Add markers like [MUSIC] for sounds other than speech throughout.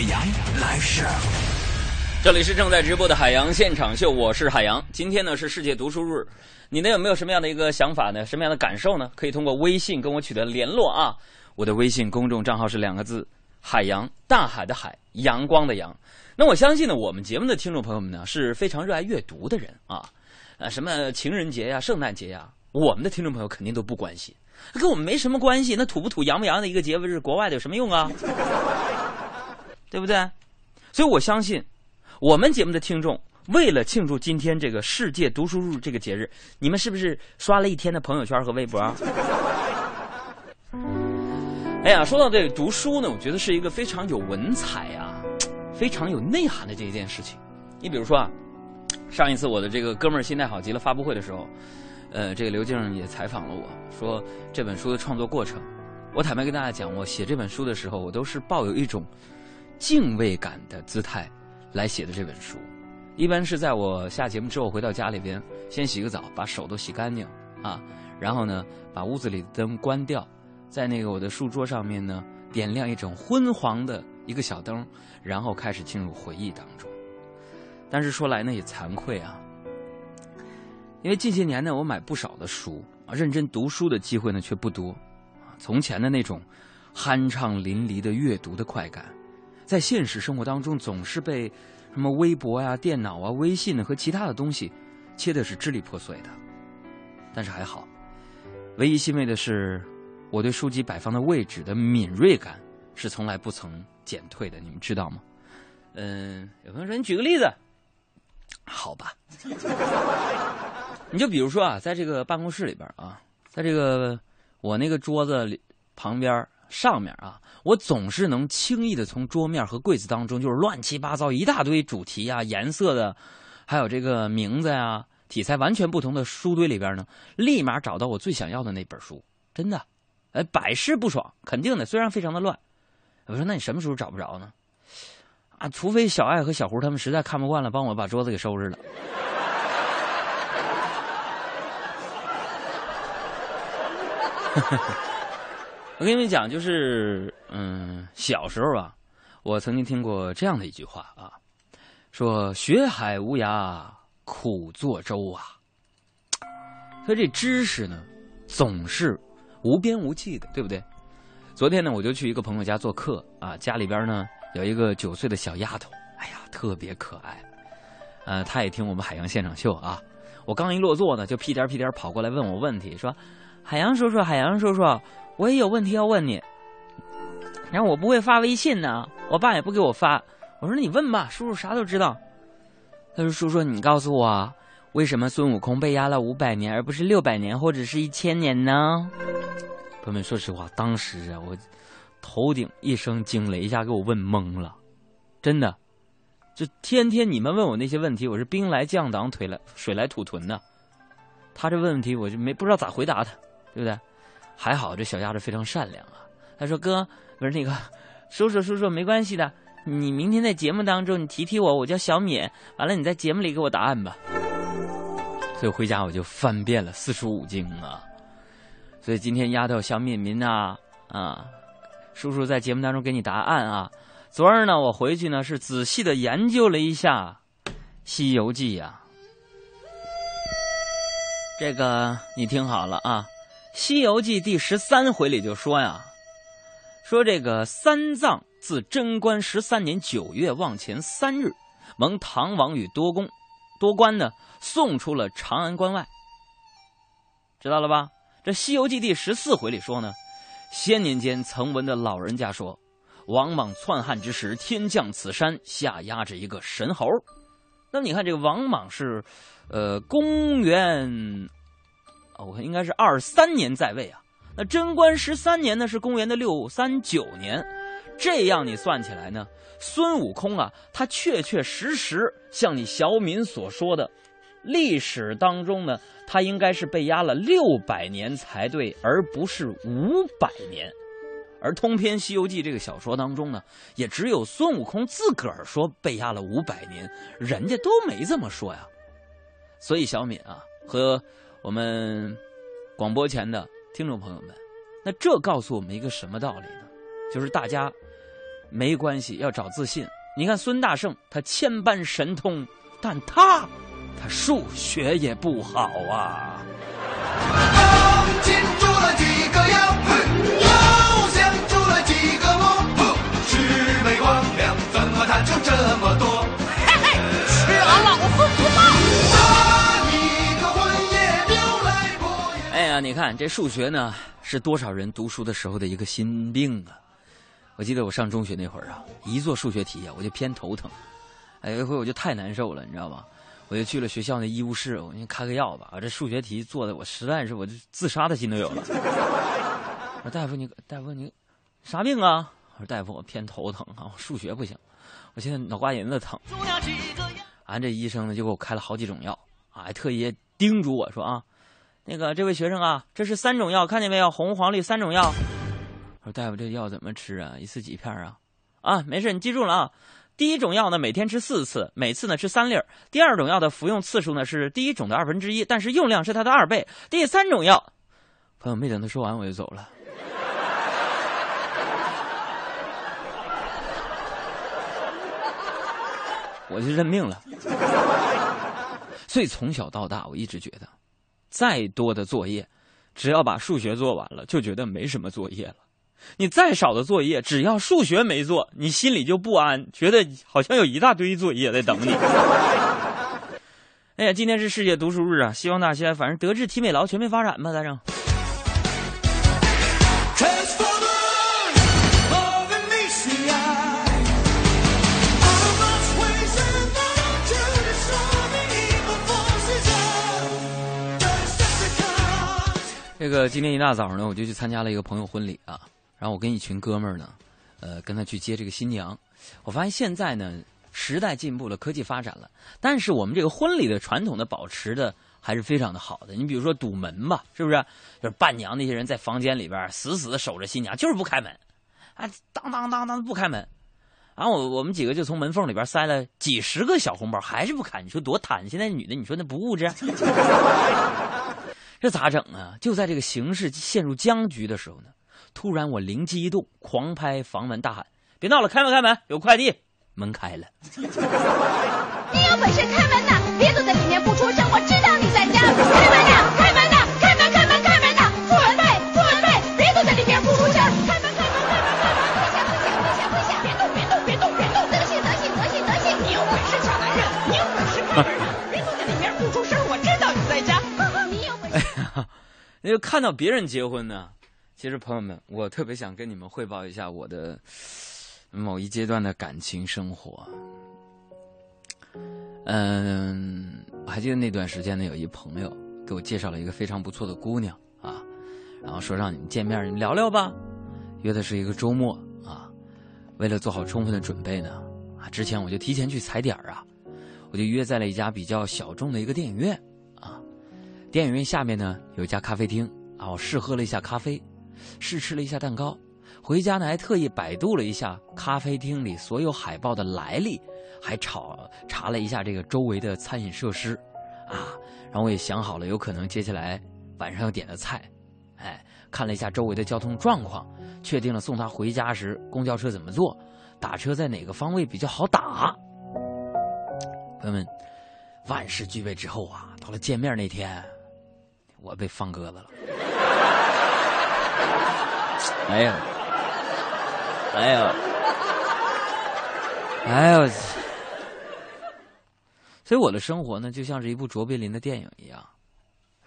海洋来事。这里是正在直播的海洋现场秀，我是海洋。今天呢是世界读书日，你呢有没有什么样的一个想法呢？什么样的感受呢？可以通过微信跟我取得联络啊。我的微信公众账号是两个字：海洋，大海的海，阳光的阳。那我相信呢，我们节目的听众朋友们呢是非常热爱阅读的人啊。呃，什么情人节呀、圣诞节呀，我们的听众朋友肯定都不关心。跟我们没什么关系，那土不土、洋不洋的一个节日，国外的有什么用啊？对不对？所以我相信，我们节目的听众为了庆祝今天这个世界读书日这个节日，你们是不是刷了一天的朋友圈和微博？[LAUGHS] 哎呀，说到这个读书呢，我觉得是一个非常有文采啊、非常有内涵的这一件事情。你比如说啊，上一次我的这个哥们儿心态好极了发布会的时候。呃，这个刘静也采访了我说这本书的创作过程。我坦白跟大家讲，我写这本书的时候，我都是抱有一种敬畏感的姿态来写的这本书。一般是在我下节目之后回到家里边，先洗个澡，把手都洗干净啊，然后呢，把屋子里的灯关掉，在那个我的书桌上面呢，点亮一种昏黄的一个小灯，然后开始进入回忆当中。但是说来呢，也惭愧啊。因为近些年呢，我买不少的书啊，认真读书的机会呢却不多，从前的那种酣畅淋漓的阅读的快感，在现实生活当中总是被什么微博呀、电脑啊、微信呢和其他的东西切的是支离破碎的。但是还好，唯一欣慰的是，我对书籍摆放的位置的敏锐感是从来不曾减退的。你们知道吗？嗯，有朋友说你举个例子，好吧。你就比如说啊，在这个办公室里边啊，在这个我那个桌子里旁边上面啊，我总是能轻易的从桌面和柜子当中，就是乱七八糟一大堆主题啊、颜色的，还有这个名字呀、题材完全不同的书堆里边呢，立马找到我最想要的那本书。真的，哎，百试不爽，肯定的。虽然非常的乱，我说那你什么时候找不着呢？啊，除非小爱和小胡他们实在看不惯了，帮我把桌子给收拾了。[LAUGHS] 我跟你们讲，就是嗯，小时候啊，我曾经听过这样的一句话啊，说“学海无涯苦作舟”啊。所以这知识呢，总是无边无际的，对不对？昨天呢，我就去一个朋友家做客啊，家里边呢有一个九岁的小丫头，哎呀，特别可爱。呃，她也听我们海洋现场秀啊。我刚一落座呢，就屁颠屁颠跑过来问我问题，说。海洋叔叔，海洋叔叔，我也有问题要问你。然后我不会发微信呢，我爸也不给我发。我说你问吧，叔叔啥都知道。他说：“叔叔，你告诉我，为什么孙悟空被压了五百年，而不是六百年或者是一千年呢？”朋友们，说实话，当时啊，我头顶一声惊雷，一下给我问懵了。真的，就天天你们问我那些问题，我是兵来将挡，腿来水来土屯的。他这问问题，我就没不知道咋回答他。对不对？还好这小丫头非常善良啊。她说：“哥，不是那个 [LAUGHS] 叔叔，叔叔没关系的。你明天在节目当中你提提我，我叫小敏。完了你在节目里给我答案吧。”所以回家我就翻遍了四书五经啊。所以今天丫头小敏敏啊啊，叔叔在节目当中给你答案啊。昨儿呢，我回去呢是仔细的研究了一下《西游记》呀。这个你听好了啊。《西游记》第十三回里就说呀，说这个三藏自贞观十三年九月望前三日，蒙唐王与多公、多官呢送出了长安关外。知道了吧？这《西游记》第十四回里说呢，先年间曾闻的老人家说，王莽篡汉之时，天降此山，下压着一个神猴。那么你看，这个王莽是，呃，公元。我看应该是二三年在位啊，那贞观十三年呢是公元的六三九年，这样你算起来呢，孙悟空啊，他确确实实像你小敏所说的，历史当中呢，他应该是被压了六百年才对，而不是五百年。而通篇《西游记》这个小说当中呢，也只有孙悟空自个儿说被压了五百年，人家都没这么说呀。所以小敏啊，和我们广播前的听众朋友们，那这告诉我们一个什么道理呢？就是大家没关系，要找自信。你看孙大圣，他千般神通，但他他数学也不好啊。金住了你看这数学呢，是多少人读书的时候的一个心病啊！我记得我上中学那会儿啊，一做数学题啊，我就偏头疼。哎，有一回我就太难受了，你知道吗？我就去了学校那医务室，我说开个药吧。我这数学题做的，我实在是我这自杀的心都有了。[LAUGHS] 我说大夫你大夫你啥病啊？我说大夫我偏头疼啊，我数学不行，我现在脑瓜仁子疼。[LAUGHS] 俺这医生呢就给我开了好几种药，啊，还特意叮嘱我说啊，那个这位学生啊，这是三种药，看见没有？红黄绿三种药。我说大夫这药怎么吃啊？一次几片啊？啊，没事，你记住了啊。第一种药呢，每天吃四次，每次呢吃三粒儿。第二种药的服用次数呢是第一种的二分之一，但是用量是它的二倍。第三种药，朋友没等他说完我就走了。我就认命了。所以从小到大，我一直觉得，再多的作业，只要把数学做完了，就觉得没什么作业了。你再少的作业，只要数学没做，你心里就不安，觉得好像有一大堆作业在等你。[LAUGHS] 哎呀，今天是世界读书日啊！希望大家反正德智体美劳全面发展吧，咋整？这个今天一大早呢，我就去参加了一个朋友婚礼啊，然后我跟一群哥们儿呢，呃，跟他去接这个新娘。我发现现在呢，时代进步了，科技发展了，但是我们这个婚礼的传统的保持的还是非常的好的。你比如说堵门吧，是不是？就是伴娘那些人在房间里边死死的守着新娘，就是不开门，啊，当当当当不开门。然后我我们几个就从门缝里边塞了几十个小红包，还是不开。你说多贪？现在女的，你说那不物质？这咋整啊？就在这个形势陷入僵局的时候呢，突然我灵机一动，狂拍房门大喊：“别闹了，开门开门，有快递！”门开了，你有本事开门 [LAUGHS] 那就看到别人结婚呢。其实朋友们，我特别想跟你们汇报一下我的某一阶段的感情生活。嗯，我还记得那段时间呢，有一朋友给我介绍了一个非常不错的姑娘啊，然后说让你们见面，你们聊聊吧。约的是一个周末啊，为了做好充分的准备呢，啊，之前我就提前去踩点啊，我就约在了一家比较小众的一个电影院。电影院下面呢有一家咖啡厅。啊，我试喝了一下咖啡，试吃了一下蛋糕，回家呢还特意百度了一下咖啡厅里所有海报的来历，还查查了一下这个周围的餐饮设施，啊，然后我也想好了有可能接下来晚上要点的菜，哎，看了一下周围的交通状况，确定了送他回家时公交车怎么坐，打车在哪个方位比较好打。朋友们，万事俱备之后啊，到了见面那天，我被放鸽子了。[LAUGHS] 哎呀，哎呀，哎呦！所以我的生活呢，就像是一部卓别林的电影一样。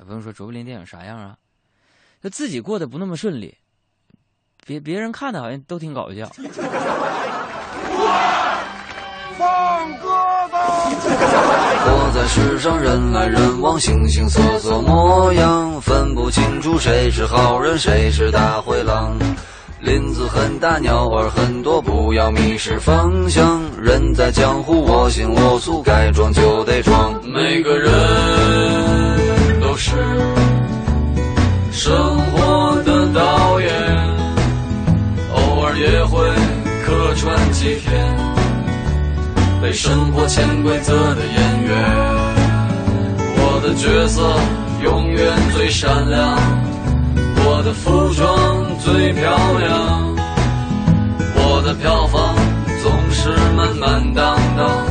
不用说卓别林电影啥样啊？就自己过得不那么顺利，别别人看的好像都挺搞笑。[LAUGHS] [LAUGHS] 活在世上，人来人往，形形色色模样，分不清楚谁是好人，谁是大灰狼。林子很大，鸟儿很多，不要迷失方向。人在江湖，我行我素，该装就得装。每个人都是被生活潜规则的演员。我的角色永远最闪亮，我的服装最漂亮，我的票房总是满满当当，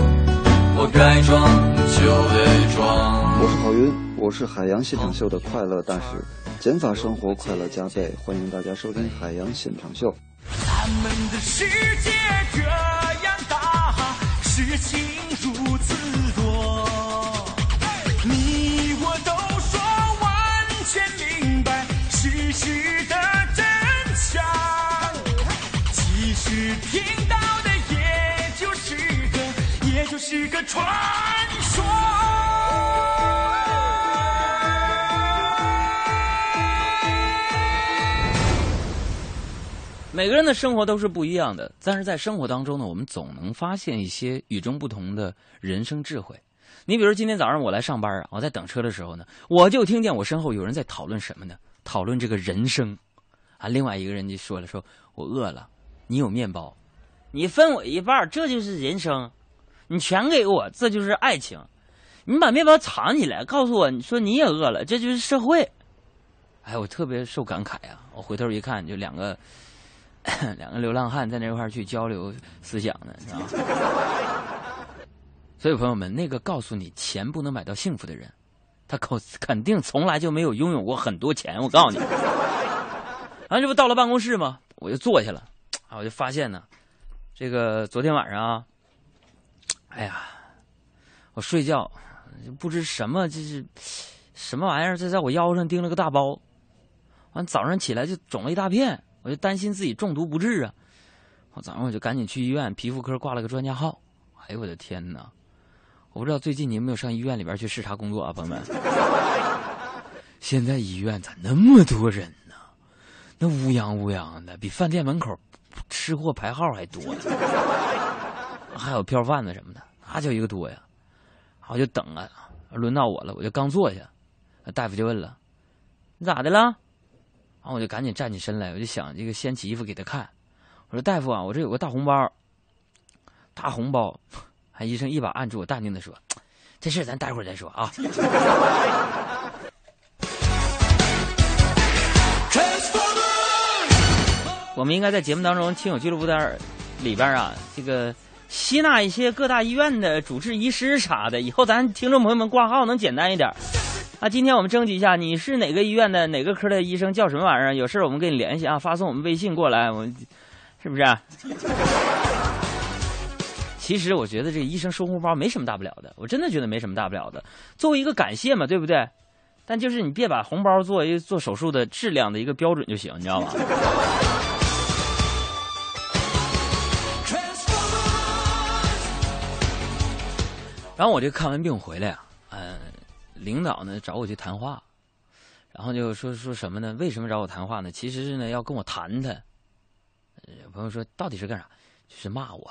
我该装就得装。我是郝云，我是海洋现场秀的快乐大使，减法生活快乐加倍，欢迎大家收听海洋现场秀。咱们的世界这事情如此多，你我都说完全明白事实的真相，其实听到的也就是个，也就是个传说。每个人的生活都是不一样的，但是在生活当中呢，我们总能发现一些与众不同的人生智慧。你比如今天早上我来上班啊，我在等车的时候呢，我就听见我身后有人在讨论什么呢？讨论这个人生啊。另外一个人就说了，说我饿了，你有面包，你分我一半，这就是人生。你全给我，这就是爱情。你把面包藏起来，告诉我，你说你也饿了，这就是社会。哎，我特别受感慨啊！我回头一看，就两个。两个流浪汉在那块儿去交流思想呢，是吧？所以朋友们，那个告诉你钱不能买到幸福的人，他肯肯定从来就没有拥有过很多钱。我告诉你，然后这不到了办公室吗？我就坐下了，啊，我就发现呢，这个昨天晚上啊，哎呀，我睡觉不知什么，就是什么玩意儿？这在我腰上钉了个大包，完早上起来就肿了一大片。我就担心自己中毒不治啊！我早上我就赶紧去医院皮肤科挂了个专家号。哎呦我的天哪！我不知道最近你有没有上医院里边去视察工作啊，朋友们？[LAUGHS] 现在医院咋那么多人呢？那乌泱乌泱的，比饭店门口吃货排号还多呢。还有票贩子什么的，那叫一个多呀！我就等啊，轮到我了，我就刚坐下，大夫就问了：“你咋的了？”然后我就赶紧站起身来，我就想这个掀起衣服给他看。我说：“大夫啊，我这有个大红包，大红包。”还医生一把按住我，淡定的说：“这事咱待会儿再说啊。[LAUGHS] ”我们应该在节目当中《亲友俱乐部》的里边啊，这个吸纳一些各大医院的主治医师啥的，以后咱听众朋友们挂号能简单一点。啊，今天我们征集一下，你是哪个医院的哪个科的医生，叫什么玩意儿？有事我们跟你联系啊，发送我们微信过来，我们是不是？啊 [LAUGHS] 其实我觉得这医生收红包没什么大不了的，我真的觉得没什么大不了的，作为一个感谢嘛，对不对？但就是你别把红包作为做手术的质量的一个标准就行，你知道吗？[LAUGHS] 然后我这看完病回来啊，领导呢找我去谈话，然后就说说什么呢？为什么找我谈话呢？其实是呢要跟我谈谈。有朋友说到底是干啥？就是骂我。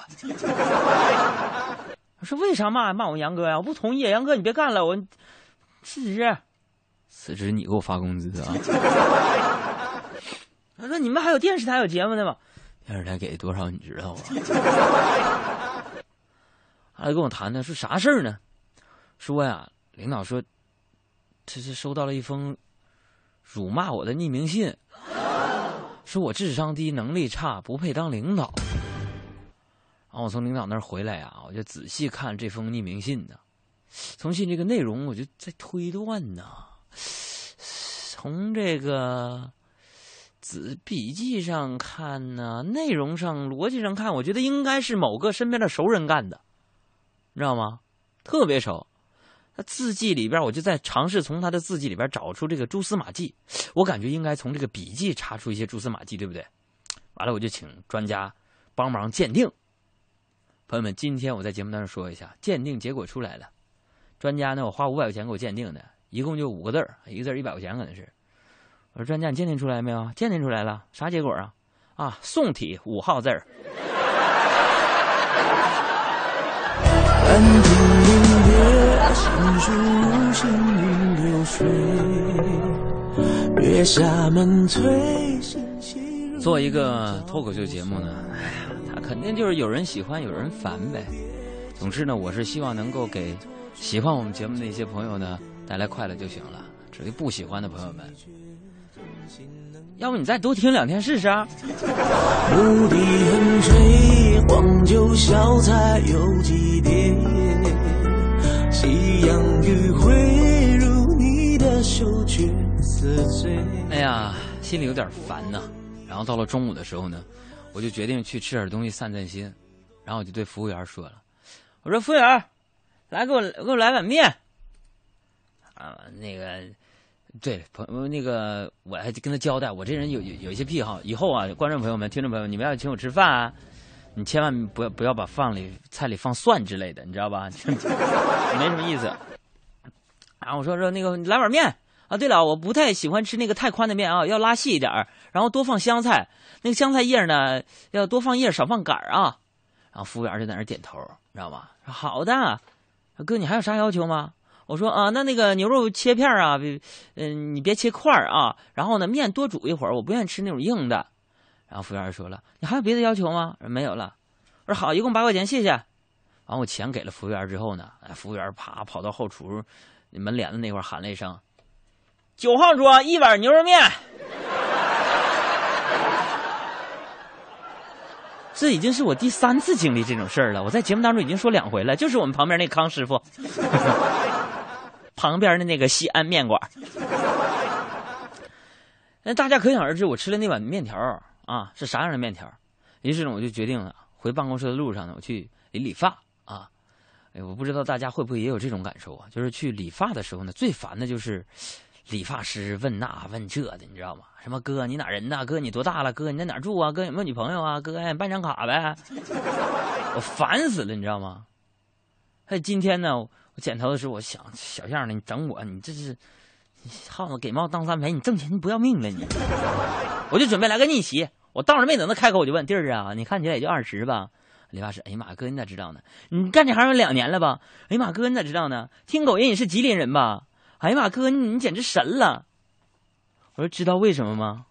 我说为啥骂骂我杨哥呀？我不同意，杨哥你别干了，我辞职。辞职你给我发工资啊？他说你们还有电视台有节目呢吗？电视台给多少你知道吗？还跟我谈谈，说啥事儿呢？说呀，领导说，这是收到了一封辱骂我的匿名信，说我智商低，能力差，不配当领导。然后我从领导那儿回来啊，我就仔细看这封匿名信呢。从信这个内容，我就在推断呢。从这个子笔记上看呢，内容上、逻辑上看，我觉得应该是某个身边的熟人干的。你知道吗？特别熟。他字迹里边，我就在尝试从他的字迹里边找出这个蛛丝马迹。我感觉应该从这个笔记查出一些蛛丝马迹，对不对？完了，我就请专家帮忙鉴定。朋友们，今天我在节目当中说一下，鉴定结果出来了。专家呢，我花五百块钱给我鉴定的，一共就五个字儿，一个字一百块钱可能是。我说专家，你鉴定出来没有？鉴定出来了，啥结果啊？啊，宋体五号字儿。乐，心如行云流水，月下门推，心细如做一个脱口秀节目呢，哎呀，他肯定就是有人喜欢，有人烦呗。总之呢，我是希望能够给喜欢我们节目的一些朋友呢带来快乐就行了。至于不喜欢的朋友们，要不你再多听两天试试啊？牧笛横吹，黄酒小菜有几碟，夕阳余晖如你的嗅觉似醉。哎呀，心里有点烦呐。然后到了中午的时候呢，我就决定去吃点东西散散心。然后我就对服务员说了：“我说服务员，来给我给我来碗面。”啊，那个，对朋友那个，我还跟他交代，我这人有有有一些癖好，以后啊，观众朋友们、听众朋友们，你们要请我吃饭啊，你千万不要不要把饭里菜里放蒜之类的，你知道吧？[LAUGHS] 没什么意思。然后我说说那个，来碗面。啊，对了，我不太喜欢吃那个太宽的面啊，要拉细一点儿，然后多放香菜，那个香菜叶呢要多放叶，少放杆儿啊。然后服务员就在那点头，你知道吗？说好的，哥，你还有啥要求吗？我说啊，那那个牛肉切片啊，嗯，你别切块儿啊。然后呢，面多煮一会儿，我不愿意吃那种硬的。然后服务员说了，你还有别的要求吗？没有了。我说好，一共八块钱，谢谢。完我钱给了服务员之后呢，哎，服务员啪跑到后厨门帘子那块喊了一声。九号桌一碗牛肉面，这已经是我第三次经历这种事儿了。我在节目当中已经说两回了，就是我们旁边那康师傅，旁边的那个西安面馆。那大家可想而知，我吃了那碗面条啊是啥样的面条。于是呢，我就决定了回办公室的路上呢，我去理理发啊。哎，我不知道大家会不会也有这种感受啊？就是去理发的时候呢，最烦的就是。理发师问那问这的，你知道吗？什么哥，你哪人呐？哥，你多大了？哥，你在哪住啊？哥，有没有女朋友啊？哥，办张卡呗。我烦死了，你知道吗？还今天呢，我剪头的时候，我想小样的，你整我，你这是耗子给猫当三陪，你挣钱你不要命了你？我就准备来个逆袭，我倒是没等他开口，我就问弟儿啊，你看起来也就二十吧？理发师，哎呀妈，哥你咋知道呢？你干这行有两年了吧？哎呀妈，哥你咋知道呢？听口音你是吉林人吧？哎呀妈，哥，你你简直神了！我说知道为什么吗？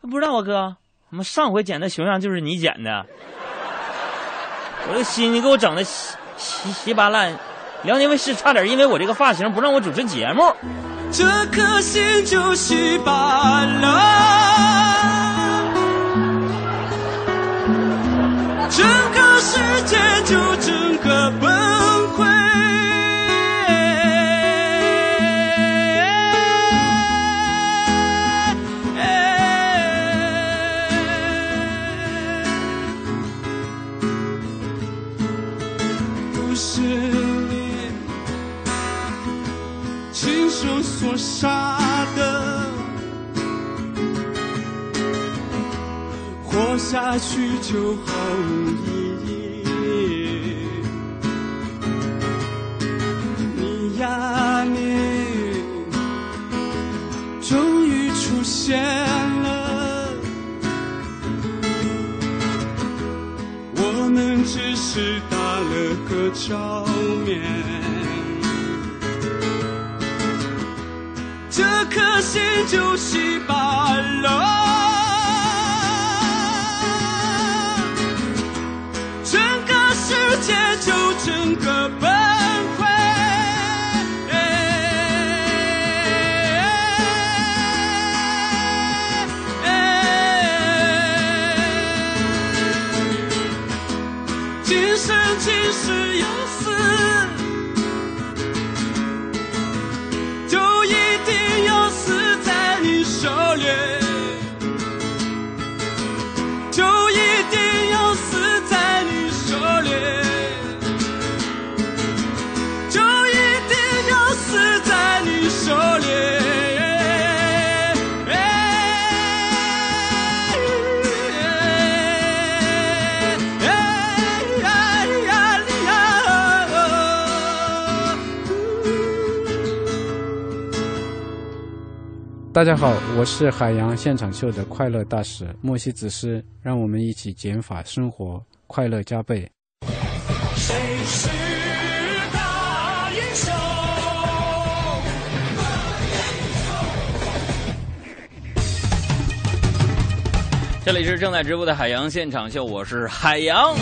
不知道啊，哥，我们上回剪的熊样就是你剪的。我这心你给我整的稀稀稀巴烂，辽宁卫视差点因为我这个发型不让我主持节目。这颗心就稀巴烂，整个世界就整个崩溃。不是你亲手所杀活下去就毫无意义。你呀你，终于出现了。我们只是打了个照面，这颗心就稀巴烂，整个大家好，我是海洋现场秀的快乐大使莫西子诗，让我们一起减法生活，快乐加倍。谁是大英雄？这里是正在直播的海洋现场秀，我是海洋。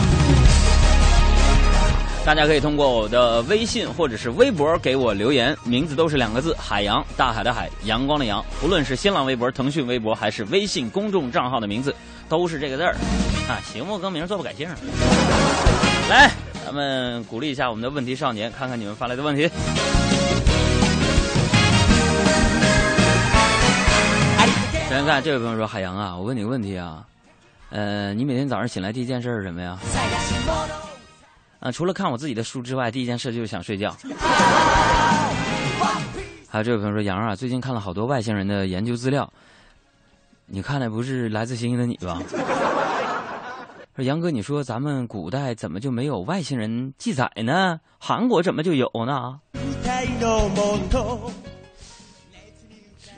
大家可以通过我的微信或者是微博给我留言，名字都是两个字：海洋，大海的海，阳光的阳。不论是新浪微博、腾讯微博，还是微信公众账号的名字，都是这个字儿。啊，行不更名，坐不改姓。来，咱们鼓励一下我们的问题少年，看看你们发来的问题。首先看这位朋友说：“海洋啊，我问你个问题啊，呃，你每天早上醒来第一件事是什么呀？啊，除了看我自己的书之外，第一件事就是想睡觉。还有这位朋友说：“杨啊，最近看了好多外星人的研究资料，你看的不是来自星星的你吧？”说杨哥，你说咱们古代怎么就没有外星人记载呢？韩国怎么就有呢？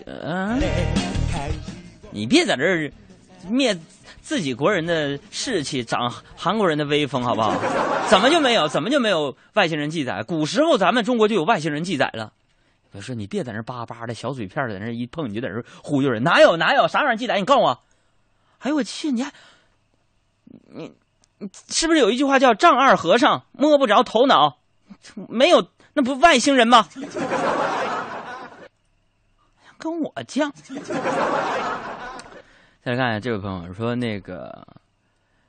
嗯、你别在这儿灭自己国人的士气，长韩国人的威风，好不好？怎么就没有？怎么就没有外星人记载？古时候咱们中国就有外星人记载了。我说你别在那叭叭的小嘴片在那一碰，你就在那忽悠人，哪有哪有啥玩意儿记载？你告诉我。哎呦我去，你还你你是不是有一句话叫“丈二和尚摸不着头脑”？没有，那不外星人吗？跟我犟。再来看这位朋友说，那个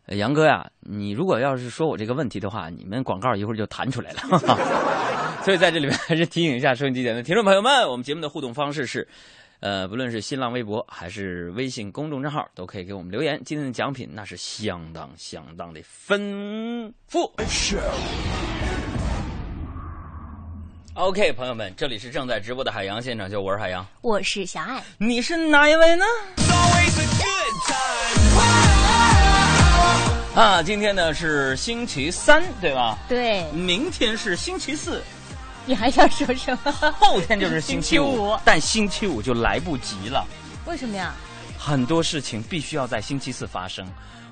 杨哥呀，你如果要是说我这个问题的话，你们广告一会儿就弹出来了。[LAUGHS] 所以在这里面还是提醒一下收音机前的听众朋友们，我们节目的互动方式是，呃，不论是新浪微博还是微信公众账号，都可以给我们留言。今天的奖品那是相当相当的丰富。OK，朋友们，这里是正在直播的海洋现场秀，我是海洋，我是小爱，你是哪一位呢？啊，今天呢是星期三，对吧？对，明天是星期四，你还想说什么？后天就是星期五，星期五但星期五就来不及了。为什么呀？很多事情必须要在星期四发生。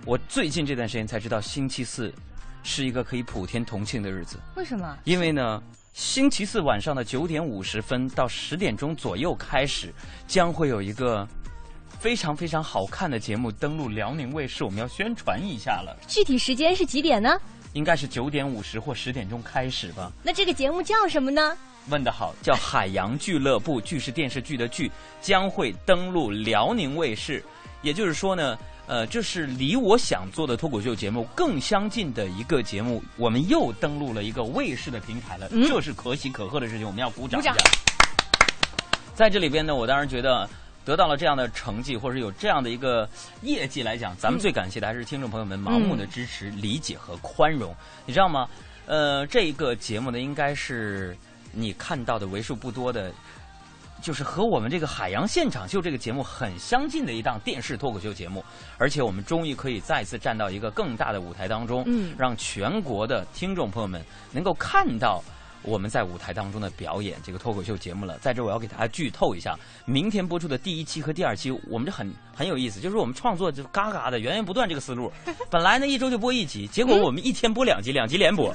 我最近这段时间才知道，星期四是一个可以普天同庆的日子，为什么？因为呢，星期四晚上的九点五十分到十点钟左右开始，将会有一个非常非常好看的节目登陆辽宁卫视，我们要宣传一下了。具体时间是几点呢？应该是九点五十或十点钟开始吧。那这个节目叫什么呢？问得好，叫海洋俱乐部，剧是电视剧的剧，将会登陆辽宁卫视。也就是说呢，呃，就是离我想做的脱口秀节目更相近的一个节目。我们又登录了一个卫视的平台了，嗯这是可喜可贺的事情，我们要鼓掌一下。在这里边呢，我当然觉得得到了这样的成绩，或者有这样的一个业绩来讲，咱们最感谢的还是听众朋友们盲目的支持、理解和宽容。你知道吗？呃，这一个节目呢，应该是你看到的为数不多的，就是和我们这个《海洋现场秀》这个节目很相近的一档电视脱口秀节目，而且我们终于可以再次站到一个更大的舞台当中，嗯让全国的听众朋友们能够看到。我们在舞台当中的表演，这个脱口秀节目了。在这，我要给大家剧透一下，明天播出的第一期和第二期，我们这很很有意思，就是我们创作就嘎嘎的源源不断这个思路。[LAUGHS] 本来呢一周就播一集，结果我们一天播两集，两集连播。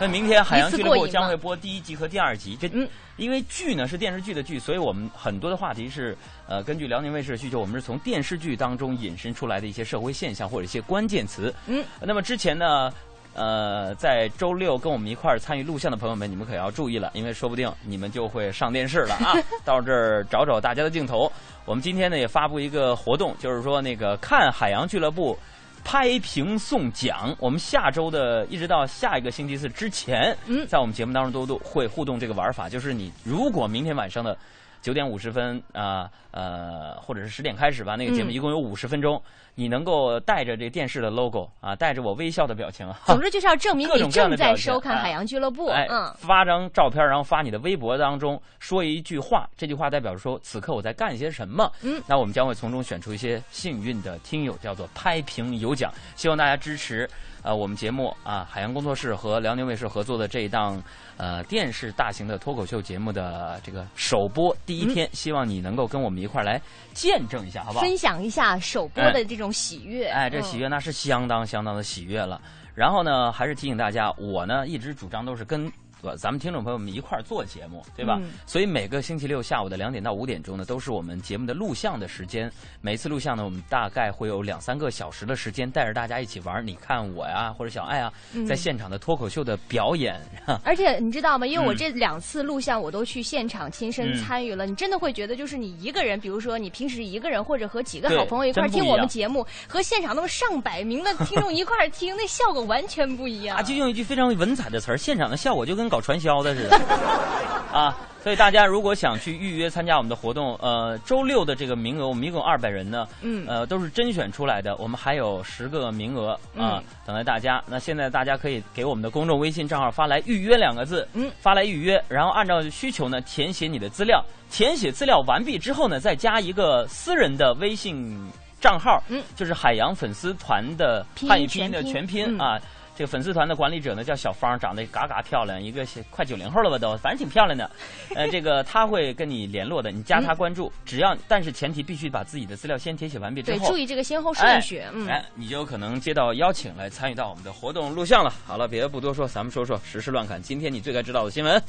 那明天海洋俱乐部将会播第一集和第二集。这嗯因为剧呢是电视剧的剧，所以我们很多的话题是呃根据辽宁卫视的需求，我们是从电视剧当中引申出来的一些社会现象或者一些关键词。嗯，那么之前呢。呃，在周六跟我们一块儿参与录像的朋友们，你们可要注意了，因为说不定你们就会上电视了啊！[LAUGHS] 到这儿找找大家的镜头。我们今天呢也发布一个活动，就是说那个看海洋俱乐部拍屏送奖。我们下周的一直到下一个星期四之前，嗯在我们节目当中都都会互动这个玩法，就是你如果明天晚上的九点五十分啊呃或者是十点开始吧，那个节目嗯一共有五十分钟，你能够带着这电视的 logo 啊，带着我微笑的表情啊，总之就是要证明你正在收看海洋俱乐部。哎，嗯，发张照片，然后发你的微博当中说一句话，这句话代表说此刻我在干些什么。嗯，那我们将会从中选出一些幸运的听友，叫做拍屏有奖，希望大家支持。呃，我们节目啊，海洋工作室和辽宁卫视合作的这一档呃电视大型的脱口秀节目的这个首播第一天，希望你能够跟我们一块儿来见证一下，好不好？分享一下首播的这种喜悦。哎，这嗯喜悦那是相当相当的喜悦了。然后呢，还是提醒大家，我呢一直主张都是跟呃咱们听众朋友们一块儿做节目，对吧？嗯所以每个星期六下午的两点到五点钟呢，都是我们节目的录像的时间。每次录像呢，我们大概会有两三个小时的时间，带着大家一起玩。你看我呀，或者小爱啊，嗯在现场的脱口秀的表演，而且你知道吗？因为我嗯这两次录像我都去现场亲身嗯参与了，你真的会觉得就是你一个人，比如说你平时一个人或者和几个好朋友一块儿听我们节目，和现场那么上百名的听众一块儿听，那效果完全不一样。[LAUGHS] 啊，就用一句非常文采的词儿，现场的效果就跟搞传销的似的，[LAUGHS] 啊，所以大家如果想去预约参加我们的活动，呃，周六的这个名额，我们一共二百人呢，嗯。呃，都是甄选出来的，我们还有十个名额啊、嗯等待大家。那现在大家可以给我们的公众微信账号发来“预约”两个字，嗯，发来预约，然后按照需求呢填写你的资料，填写资料完毕之后呢，再加一个私人的微信账号，嗯，就是海洋粉丝团的汉语拼音的全拼。啊。这个粉丝团的管理者呢叫小芳，长得嘎嘎漂亮，一个快九零后了吧都，反正挺漂亮的。呃，这个他会跟你联络的，你加他关注，只要但是前提必须把自己的资料先填写完毕之对，后，注意这个先后顺序。哎嗯，哎，你就有可能接到邀请来参与到我们的活动录像了。好了，别的不多说，咱们说说时事乱侃。今天你最该知道的新闻，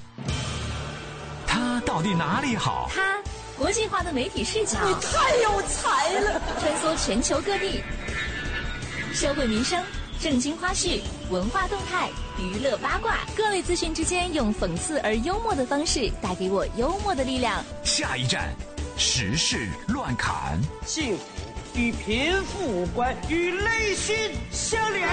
他到底哪里好？他国际化的媒体视角，你太有才了！穿梭全球各地，社会民生、正经花絮、文化动态、娱乐八卦，各类资讯之间，用讽刺而幽默的方式，带给我幽默的力量。下一站，时事乱侃。幸福与贫富无关，与内心相连。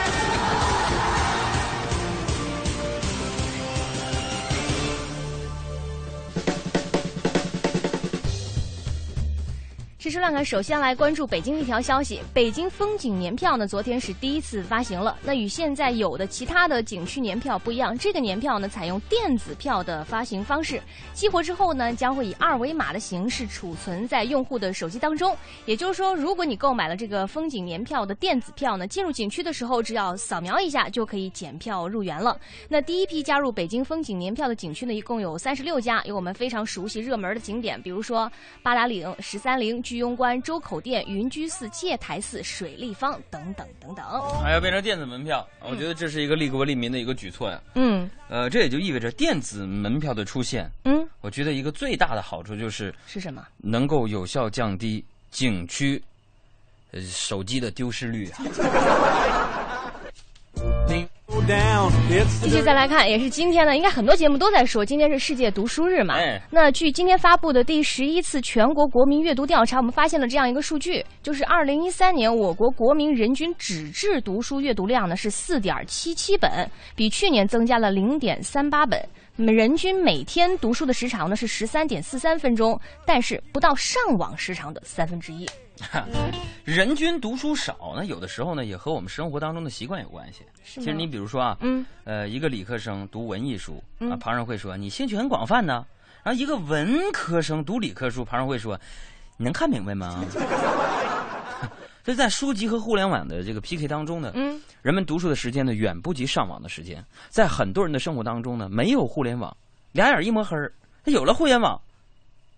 实时乱侃，首先来关注北京一条消息：北京风景年票呢，昨天是第一次发行了。那与现在有的其他的景区年票不一样，这个年票呢，采用电子票的发行方式，激活之后呢，将会以二维码的形式储存在用户的手机当中。也就是说，如果你购买了这个风景年票的电子票呢，进入景区的时候，只要扫描一下就可以检票入园了。那第一批加入北京风景年票的景区呢，一共有三十六家，有我们非常熟悉热门的景点，比如说八达岭、十三陵、居庸关、周口店、云居寺、戒台寺、水立方等等等等。还要变成电子门票，我觉得这是一个利国利民的一个举措呀。嗯呃，这也就意味着电子门票的出现，嗯，我觉得一个最大的好处就是是什么？能够有效降低景区呃手机的丢失率啊。[LAUGHS] 继续再来看，也是今天呢，应该很多节目都在说，今天是世界读书日嘛。哎那据今天发布的第十一次全国国民阅读调查，我们发现了这样一个数据，就是二零一三年我国国民人均纸质读书阅读量呢是四点七七本，比去年增加了零点三八本。人均每天读书的时长呢是十三点四三分钟，但是不到上网时长的三分之一。[LAUGHS] 人均读书少呢，有的时候呢也和我们生活当中的习惯有关系。其实你比如说啊，嗯，呃，一个理科生读文艺书，啊，嗯旁人会说你兴趣很广泛呢。然后一个文科生读理科书，旁人会说你能看明白吗？所以在书籍和互联网的这个 PK 当中呢，嗯，人们读书的时间呢远不及上网的时间。在很多人的生活当中呢，没有互联网，两眼一摸黑儿；有了互联网，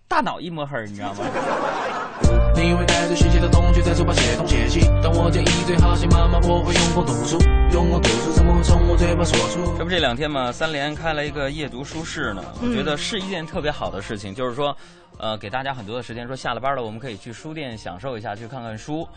大脑一摸黑儿，你知道吗？[LAUGHS] 你会带着学习的同学在手把写东写西。当我建议最好写妈妈，我会用功读书，用功读书怎么会从我嘴巴说出？这不这两天嘛，三联开了一个夜读书室呢，我觉得是一件特别好的事情，就是说，呃，给大家很多的时间，说下了班了，我们可以去书店享受一下，去看看书。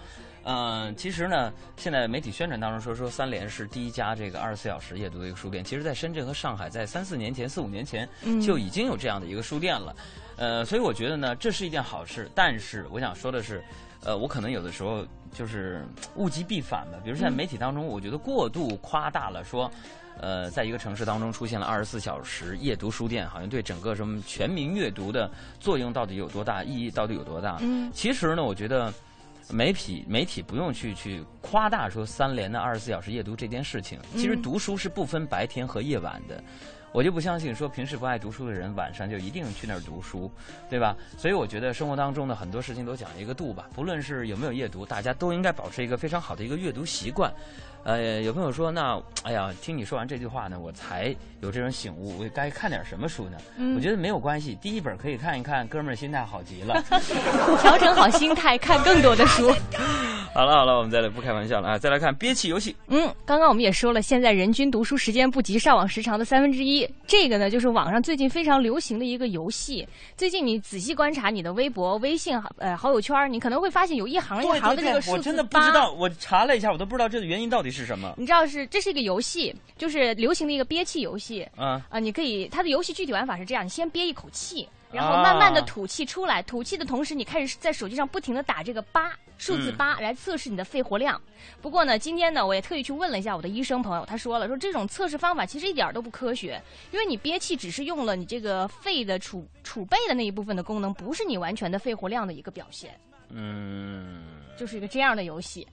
嗯、其实呢，现在媒体宣传当中说说三联是第一家这个二十四小时夜读的一个书店。其实，在深圳和上海，在三四年前、四五年前就已经有这样的一个书店了。呃，所以我觉得呢，这是一件好事。但是我想说的是，呃，我可能有的时候就是物极必反吧。比如现在媒体当中，我觉得过度夸大了说。呃，在一个城市当中出现了二十四小时夜读书店，好像对整个什么全民阅读的作用到底有多大，意义到底有多大？嗯其实呢，我觉得媒体媒体不用去去夸大说三联的二十四小时夜读这件事情。其实嗯读书是不分白天和夜晚的。我就不相信说平时不爱读书的人晚上就一定去那儿读书，对吧？所以我觉得生活当中的很多事情都讲一个度吧，不论是有没有阅读，大家都应该保持一个非常好的一个阅读习惯。呃，有朋友说，那哎呀，听你说完这句话呢，我才有这种醒悟，我该看点什么书呢？嗯我觉得没有关系，第一本可以看一看，哥们儿心态好极了。[LAUGHS] 调整好心态，看更多的书。[LAUGHS] 好了好了，我们再来不开玩笑了啊，再来看憋气游戏。嗯，刚刚我们也说了，现在人均读书时间不及上网时长的三分之一。这个呢，就是网上最近非常流行的一个游戏。最近你仔细观察你的微博、微信、呃好友圈，你可能会发现有一行一行的这个数字我真的不八知道，我查了一下，我都不知道这个原因到底是什么。你知道是这是一个游戏，就是流行的一个憋气游戏。啊啊、你可以它的游戏具体玩法是这样：你先憋一口气，然后啊慢慢的吐气出来，吐气的同时，你开始在手机上不停的打这个八数字嗯八来测试你的肺活量。不过呢，今天呢，我也特意去问了一下我的医生朋友，他说了，说这种测试方法其实一点都不科学，因为你憋气只是用了你这个肺的储储备的那一部分的功能，不是你完全的肺活量的一个表现，嗯，就是一个这样的游戏。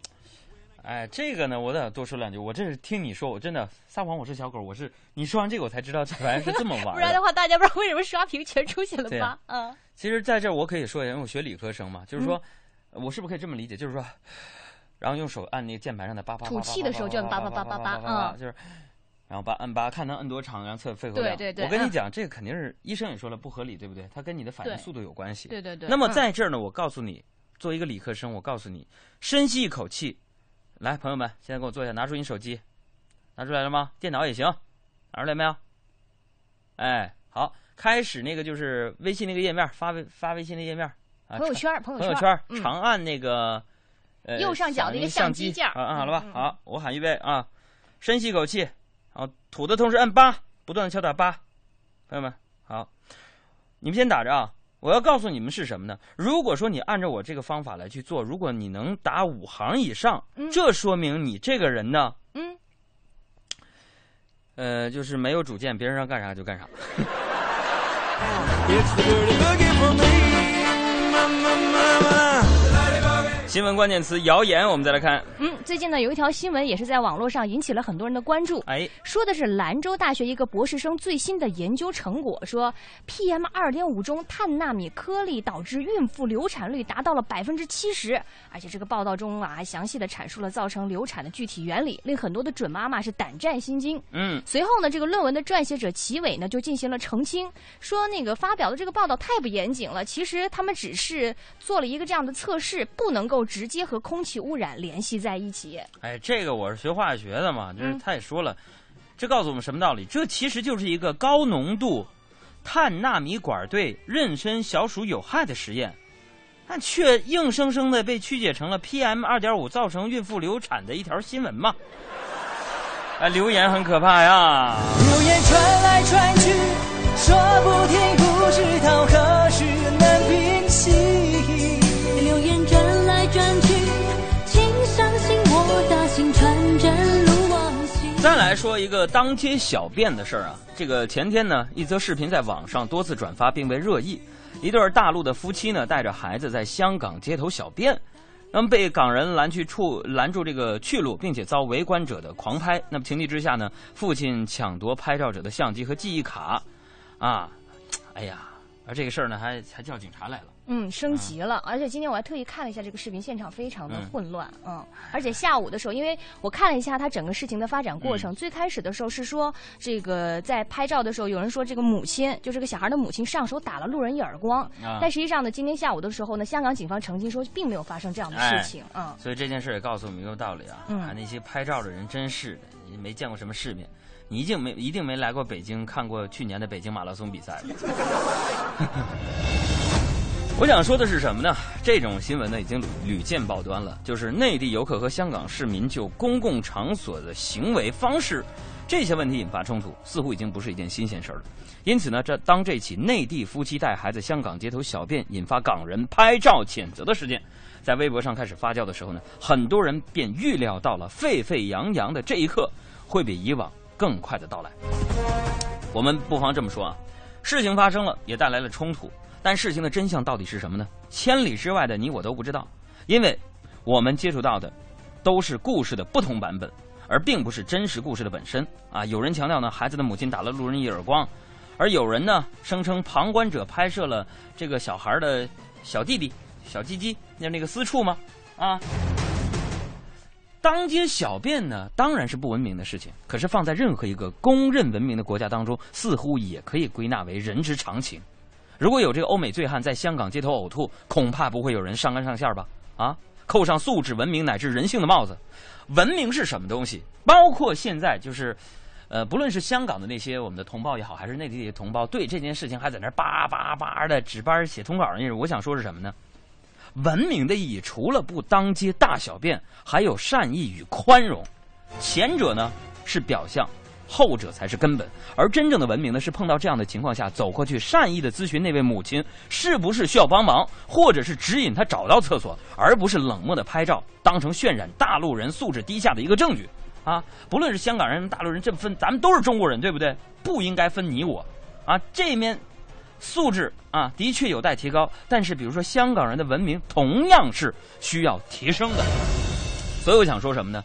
哎，这个呢，我得多说两句。我这是听你说，我真的撒谎，我是小狗，我是你说完这个，我才知道这玩意儿是这么玩的。[LAUGHS] 不然的话，大家不知道为什么刷屏全出现了八啊。嗯，其实在这儿我可以说一下，因为我学理科生嘛，就是说，我是不是可以这么理解？就是说，然后用手按那个键盘上的八八八吐气的时候就按八八八八八嗯就是，然后八按八，看能按多长，然后测肺活量。对对对嗯我跟你讲，这个肯定是医生也说了不合理，对不对？它跟你的反应速度有关系。对对对。那么嗯在这儿呢，我告诉你，作为一个理科生，我告诉你，深吸一口气。来，朋友们，现在给我坐下，拿出你手机，拿出来了吗？电脑也行，拿出来没有？哎，好，开始那个就是微信那个页面，发微发微信的页面。啊，朋友圈朋友圈朋友圈，嗯。长按那个呃右上角的一个相相机键按好了吧好，我喊预备啊，深吸一口气，然后吐的同时按八，不断的敲打八，朋友们好，你们先打着啊。我要告诉你们是什么呢？如果说你按照我这个方法来去做，如果你能打五行以上，嗯这说明你这个人呢，嗯，呃，就是没有主见，别人让干啥就干啥。新闻关键词谣言，我们再来看。嗯，最近呢有一条新闻也是在网络上引起了很多人的关注。哎，说的是兰州大学一个博士生最新的研究成果，说 PM 二点五中碳纳米颗粒导致孕妇流产率达到了百分之七十，而且这个报道中啊还详细的阐述了造成流产的具体原理，令很多的准妈妈是胆战心惊。嗯，随后呢，这个论文的撰写者齐伟呢就进行了澄清，说那个发表的这个报道太不严谨了。其实他们只是做了一个这样的测试，不能够直接和空气污染联系在一起。哎，这个我是学化学的嘛，就是嗯他也说了，这告诉我们什么道理？这其实就是一个高浓度碳纳米管对妊娠小鼠有害的实验，但却硬生生的被曲解成了 PM 二点五造成孕妇流产的一条新闻嘛。哎，留言很可怕呀！流言传来传去，说不停，不知道何时再来说一个当街小便的事儿啊，这个前天呢，一则视频在网上多次转发并被热议。一对大陆的夫妻呢，带着孩子在香港街头小便，那么被港人拦去处拦住这个去路，并且遭围观者的狂拍。那么情急之下呢，父亲抢夺拍照者的相机和记忆卡，啊，哎呀，而这个事儿呢，还还叫警察来了。嗯，升级了，而且今天我还特意看了一下这个视频，现场非常的嗯。混乱，嗯。而且下午的时候，因为我看了一下他整个事情的发展过嗯。程，最开始的时候是说，这个在拍照的时候，有人说这个母亲，就这个小孩的母亲上手打了路人一耳光，啊。但实际上呢，今天下午的时候呢，香港警方澄清说，并没有发生这样的事情，嗯。所以这件事也告诉我们一个道理啊，嗯。啊，那些拍照的人真是的，也没见过什么世面，你一定没一定没来过北京看过去年的北京马拉松比赛吧。[LAUGHS] 我想说的是什么呢？这种新闻呢已经屡屡见报端了，就是内地游客和香港市民就公共场所的行为方式这些问题引发冲突，似乎已经不是一件新鲜事儿了。因此呢，这当这起内地夫妻带孩子香港街头小便引发港人拍照谴责的事件，在微博上开始发酵的时候呢，很多人便预料到了沸沸扬扬的这一刻会比以往更快的到来。我们不妨这么说啊，事情发生了，也带来了冲突，但事情的真相到底是什么呢？千里之外的你我都不知道，因为我们接触到的都是故事的不同版本。而并不是真实故事的本身啊。有人强调呢，孩子的母亲打了路人一耳光，而有人呢声称旁观者拍摄了这个小孩的小弟弟小鸡鸡，那那个私处吗？啊。当街小便呢，当然是不文明的事情。可是放在任何一个公认文明的国家当中，似乎也可以归纳为人之常情。如果有这个欧美醉汉在香港街头呕吐，恐怕不会有人上纲上线吧？啊，扣上素质、文明乃至人性的帽子。文明是什么东西？包括现在就是，呃，不论是香港的那些我们的同胞也好，还是内地的同胞，对这件事情还在那叭叭叭的值班写通稿那人，我想说是什么呢？文明的意义除了不当街大小便，还有善意与宽容。前者呢是表象，后者才是根本。而真正的文明呢，是碰到这样的情况下，走过去善意的咨询那位母亲是不是需要帮忙，或者是指引她找到厕所，而不是冷漠的拍照，当成渲染大陆人素质低下的一个证据。啊，不论是香港人、大陆人，这么分咱们都是中国人，对不对？不应该分你我。啊，这面素质啊，的确有待提高。但是，比如说香港人的文明，同样是需要提升的。所以，我想说什么呢？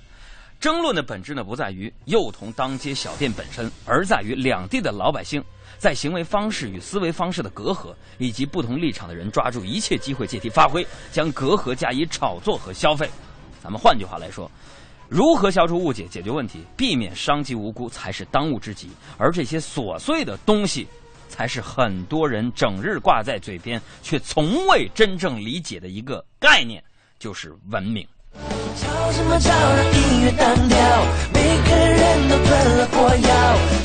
争论的本质呢，不在于幼童当街小便本身，而在于两地的老百姓在行为方式与思维方式的隔阂，以及不同立场的人抓住一切机会借题发挥，将隔阂加以炒作和消费。咱们换句话来说。如何消除误解、解决问题，避免伤及无辜，才是当务之急。而这些琐碎的东西，才是很多人整日挂在嘴边，却从未真正理解的一个概念，就是文明。吵什么吵，让音乐单调，每个人都吞了火药。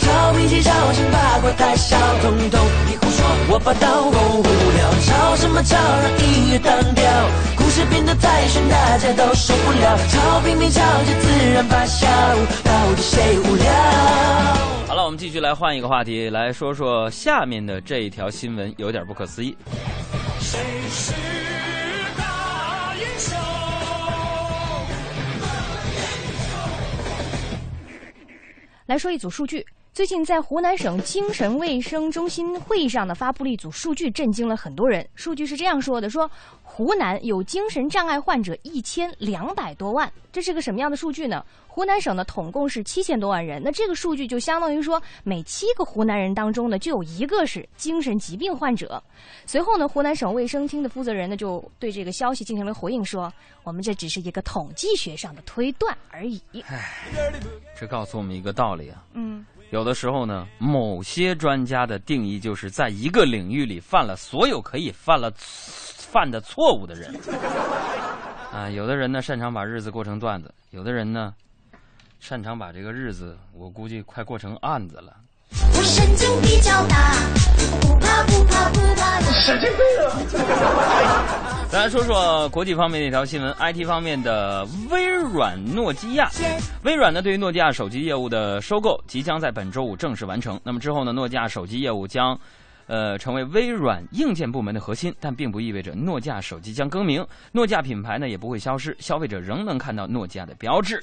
吵脾气，吵成八卦太小，统统你胡说，我报道够无聊。吵什么吵，让音乐单调，故事变得太悬，大家都受不了。吵拼命吵着自然发酵，到底谁无聊？好了，我们继续来换一个话题，来说说下面的这一条新闻，有点不可思议。谁是来说一组数据。最近在湖南省精神卫生中心会议上呢，发布了一组数据，震惊了很多人。数据是这样说的：说湖南有精神障碍患者一千两百多万，这是个什么样的数据呢？湖南省呢，统共是七千多万人，那这个数据就相当于说，每七个湖南人当中呢，就有一个是精神疾病患者。随后呢，湖南省卫生厅的负责人呢，就对这个消息进行了回应，说我们这只是一个统计学上的推断而已。这告诉我们一个道理啊，嗯。有的时候呢，某些专家的定义就是在一个领域里犯了所有可以犯了犯的错误的人。啊，有的人呢擅长把日子过成段子，有的人呢擅长把这个日子，我估计快过成案子了。我神经比较大，不怕不怕不怕，神经病啊！咱来说说国际方面的一条新闻，IT 方面的微软、诺基亚。微软呢，对于诺基亚手机业务的收购即将在本周五正式完成。那么之后呢，诺基亚手机业务将，呃，成为微软硬件部门的核心，但并不意味着诺基亚手机将更名，诺基亚品牌呢也不会消失，消费者仍能看到诺基亚的标志。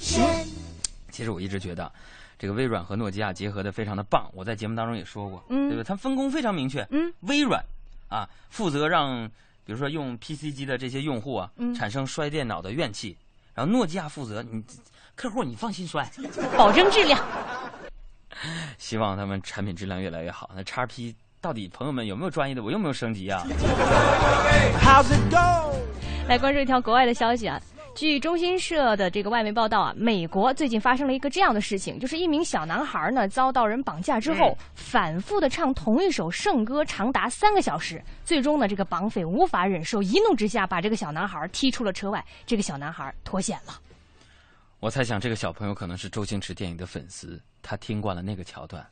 其实我一直觉得。这个微软和诺基亚结合的非常的棒，我在节目当中也说过，嗯，对吧？它分工非常明确，嗯，微软啊负责让，比如说用 PC 机的这些用户啊，嗯，产生摔电脑的怨气，然后诺基亚负责你客户你放心摔，[LAUGHS] 保证质量。[LAUGHS] 希望他们产品质量越来越好。那叉 P 到底朋友们有没有专业的？我有没有升级啊？[LAUGHS] 来关注一条国外的消息啊。据中新社的这个外媒报道啊，美国最近发生了一个这样的事情，就是一名小男孩呢遭到人绑架之后，反复的唱同一首圣歌长达三个小时，最终呢这个绑匪无法忍受，一怒之下把这个小男孩踢出了车外，这个小男孩脱险了。我猜想这个小朋友可能是周星驰电影的粉丝，他听惯了那个桥段。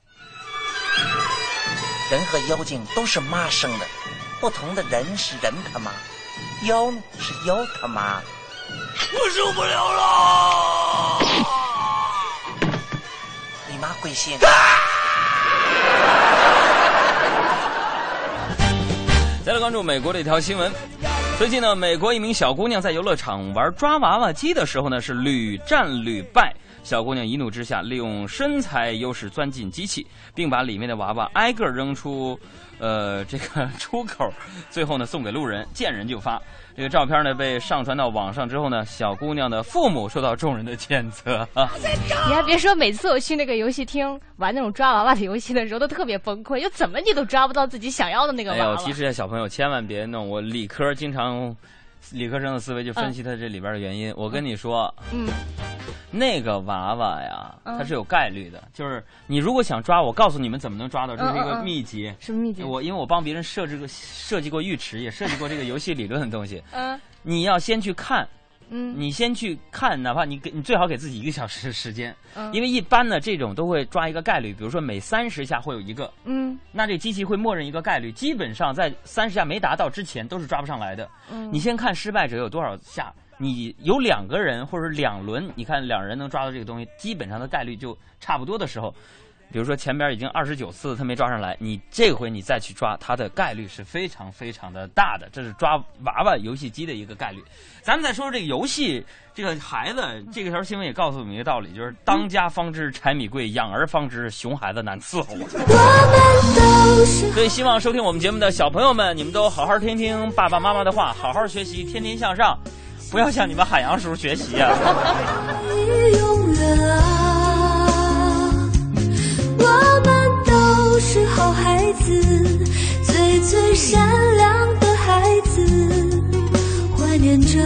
人和妖精都是妈生的，不同的人是人他妈，妖是妖他妈。我受不了了！你妈会信。[LAUGHS] 再来关注美国的一条新闻。最近呢，美国一名小姑娘在游乐场玩抓娃娃机的时候呢，是屡战屡败。小姑娘一怒之下，利用身材优势钻进机器，并把里面的娃娃挨个扔出，呃，这个 [LAUGHS] 出口，最后呢送给路人，见人就发。这个照片呢被上传到网上之后呢，小姑娘的父母受到众人的谴责啊。你还别说，每次我去那个游戏厅玩那种抓娃娃的游戏的时候，都特别崩溃，就怎么你都抓不到自己想要的那个哎呦，娃娃。提示一下小朋友，千万别弄。我理科经常，理科生的思维就分析它这里边的原因。我跟你说，嗯，那个娃娃呀，嗯它是有概率的。就是你如果想抓，我告诉你们怎么能抓到，这是一个秘籍。什么秘籍？我因为我帮别人设置过设计过浴池，也设计过这个游戏理论的东西。嗯你要先去看，嗯。你先去看，哪怕你给你最好给自己一个小时时间，嗯。因为一般呢这种都会抓一个概率，比如说每三十下会有一个，嗯。那这机器会默认一个概率，基本上在三十下没达到之前都是抓不上来的。嗯。你先看失败者有多少下，你有两个人或者两轮，你看两人能抓到这个东西，基本上的概率就差不多的时候。比如说前边已经二十九次他没抓上来，你这回你再去抓，他的概率是非常非常的大的，这是抓娃娃游戏机的一个概率。咱们再说说这个游戏，这个孩子，这个条新闻也告诉我们一个道理，就是当家方知柴米贵，养儿方知熊孩子难伺候。所以希望收听我们节目的小朋友们，你们都好好听听爸爸妈妈的话，好好学习，天天向上，不要向你们海洋叔叔学习啊。永远啊，孩子，最最善良的孩子，怀念着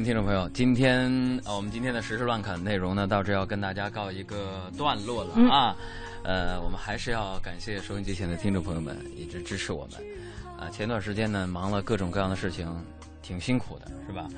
的听众朋友，今天呃，我们今天的时事乱侃内容呢，到这要跟大家告一个段落了啊。呃，我们还是要感谢收音机前的听众朋友们一直支持我们。啊、前段时间呢，忙了各种各样的事情，挺辛苦的，是吧？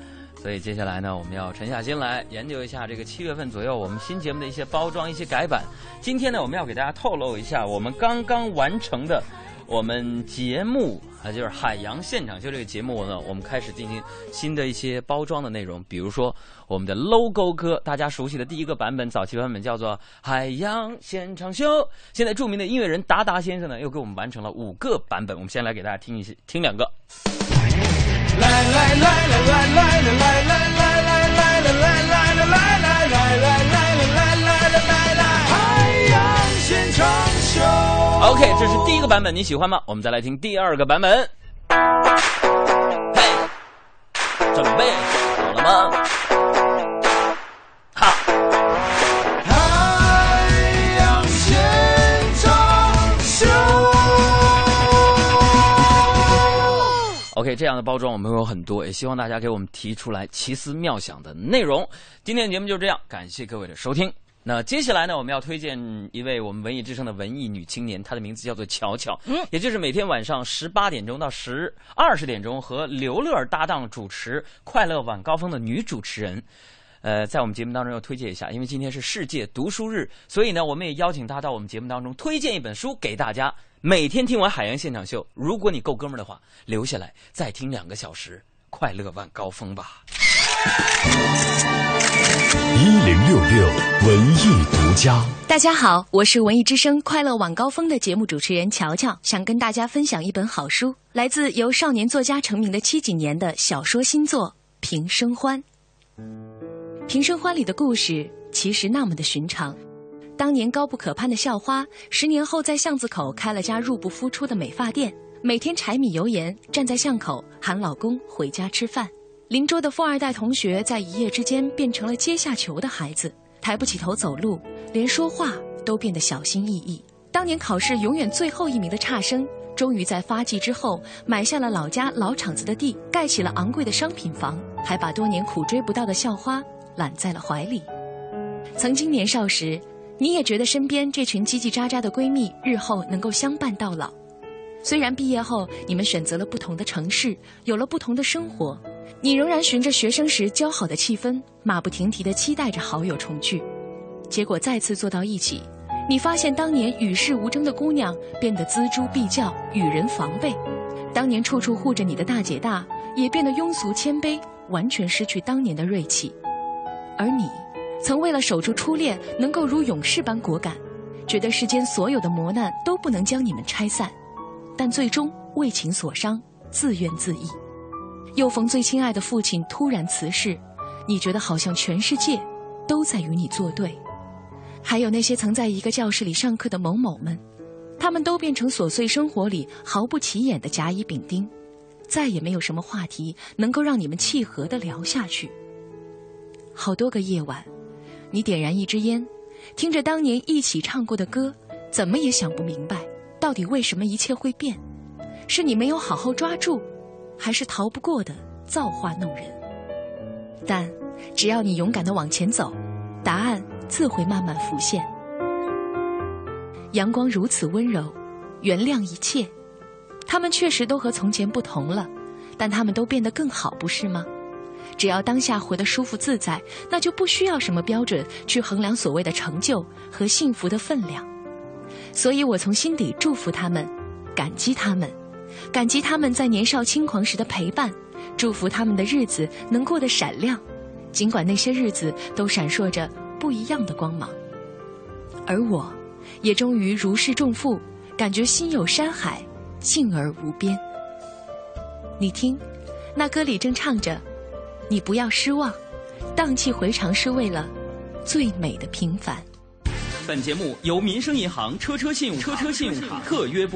所以接下来呢，我们要沉下心来研究一下这个七月份左右我们新节目的一些包装、一些改版。今天呢，我们要给大家透露一下我们刚刚完成的我们节目啊，就是《海洋现场秀》这个节目呢，我们开始进行新的一些包装的内容，比如说我们的 logo 歌，大家熟悉的第一个版本，早期版本叫做《海洋现场秀》。现在著名的音乐人达达先生呢，又给我们完成了五个版本，我们先来给大家听一些，听两个。来来来来来来来来来 OK，这是第一个版本，你喜欢吗？我们再来听第二个版本。嘿，准备好了吗？好。OK，这样的包装我们会有很多，也希望大家给我们提出来奇思妙想的内容。今天节目就这样，感谢各位的收听。那接下来呢，我们要推荐一位我们文艺之声的文艺女青年，她的名字叫做巧巧，嗯，也就是每天晚上十八点钟到十二十点钟和刘乐搭档主持《快乐晚高峰》的女主持人。呃，在我们节目当中要推荐一下，因为今天是世界读书日，所以呢，我们也邀请她到我们节目当中推荐一本书给大家。每天听完海洋现场秀，如果你够哥们儿的话，留下来再听两个小时，快乐晚高峰吧。六文艺独家。大家好，我是文艺之声《快乐晚高峰》的节目主持人乔乔，想跟大家分享一本好书，来自由少年作家成名的七几年的小说新作《平生欢》。《平生欢》里的故事其实那么的寻常。当年高不可攀的校花，十年后在巷子口开了家入不敷出的美发店，每天柴米油盐，站在巷口喊老公回家吃饭。邻桌的富二代同学在一夜之间变成了阶下囚的孩子，抬不起头走路，连说话都变得小心翼翼。当年考试永远最后一名的差生，终于在发迹之后买下了老家老厂子的地，盖起了昂贵的商品房，还把多年苦追不到的校花揽在了怀里。曾经年少时，你也觉得身边这群叽叽喳喳的闺蜜日后能够相伴到老。虽然毕业后你们选择了不同的城市，有了不同的生活，你仍然循着学生时交好的气氛，马不停蹄地期待着好友重聚。结果再次坐到一起，你发现当年与世无争的姑娘变得锱铢必较，与人防备；当年处处护着你的大姐大也变得庸俗谦卑，完全失去当年的锐气。而你，曾为了守住初恋，能够如勇士般果敢，觉得世间所有的磨难都不能将你们拆散，但最终为情所伤，自怨自艾。又逢最亲爱的父亲突然辞世，你觉得好像全世界都在与你作对。还有那些曾在一个教室里上课的某某们，他们都变成琐碎生活里毫不起眼的甲乙丙丁，再也没有什么话题能够让你们契合的聊下去。好多个夜晚，你点燃一支烟，听着当年一起唱过的歌，怎么也想不明白，到底为什么一切会变？是你没有好好抓住？还是逃不过的造化弄人，但只要你勇敢的往前走，答案自会慢慢浮现。阳光如此温柔，原谅一切。他们确实都和从前不同了，但他们都变得更好，不是吗？只要当下活得舒服自在，那就不需要什么标准去衡量所谓的成就和幸福的分量。所以我从心底祝福他们，感激他们。感激他们在年少轻狂时的陪伴，祝福他们的日子能过得闪亮，尽管那些日子都闪烁着不一样的光芒。而我，也终于如释重负，感觉心有山海，静而无边。你听，那歌里正唱着：“你不要失望，荡气回肠是为了最美的平凡。”本节目由民生银行车车信用车车信用卡特约播。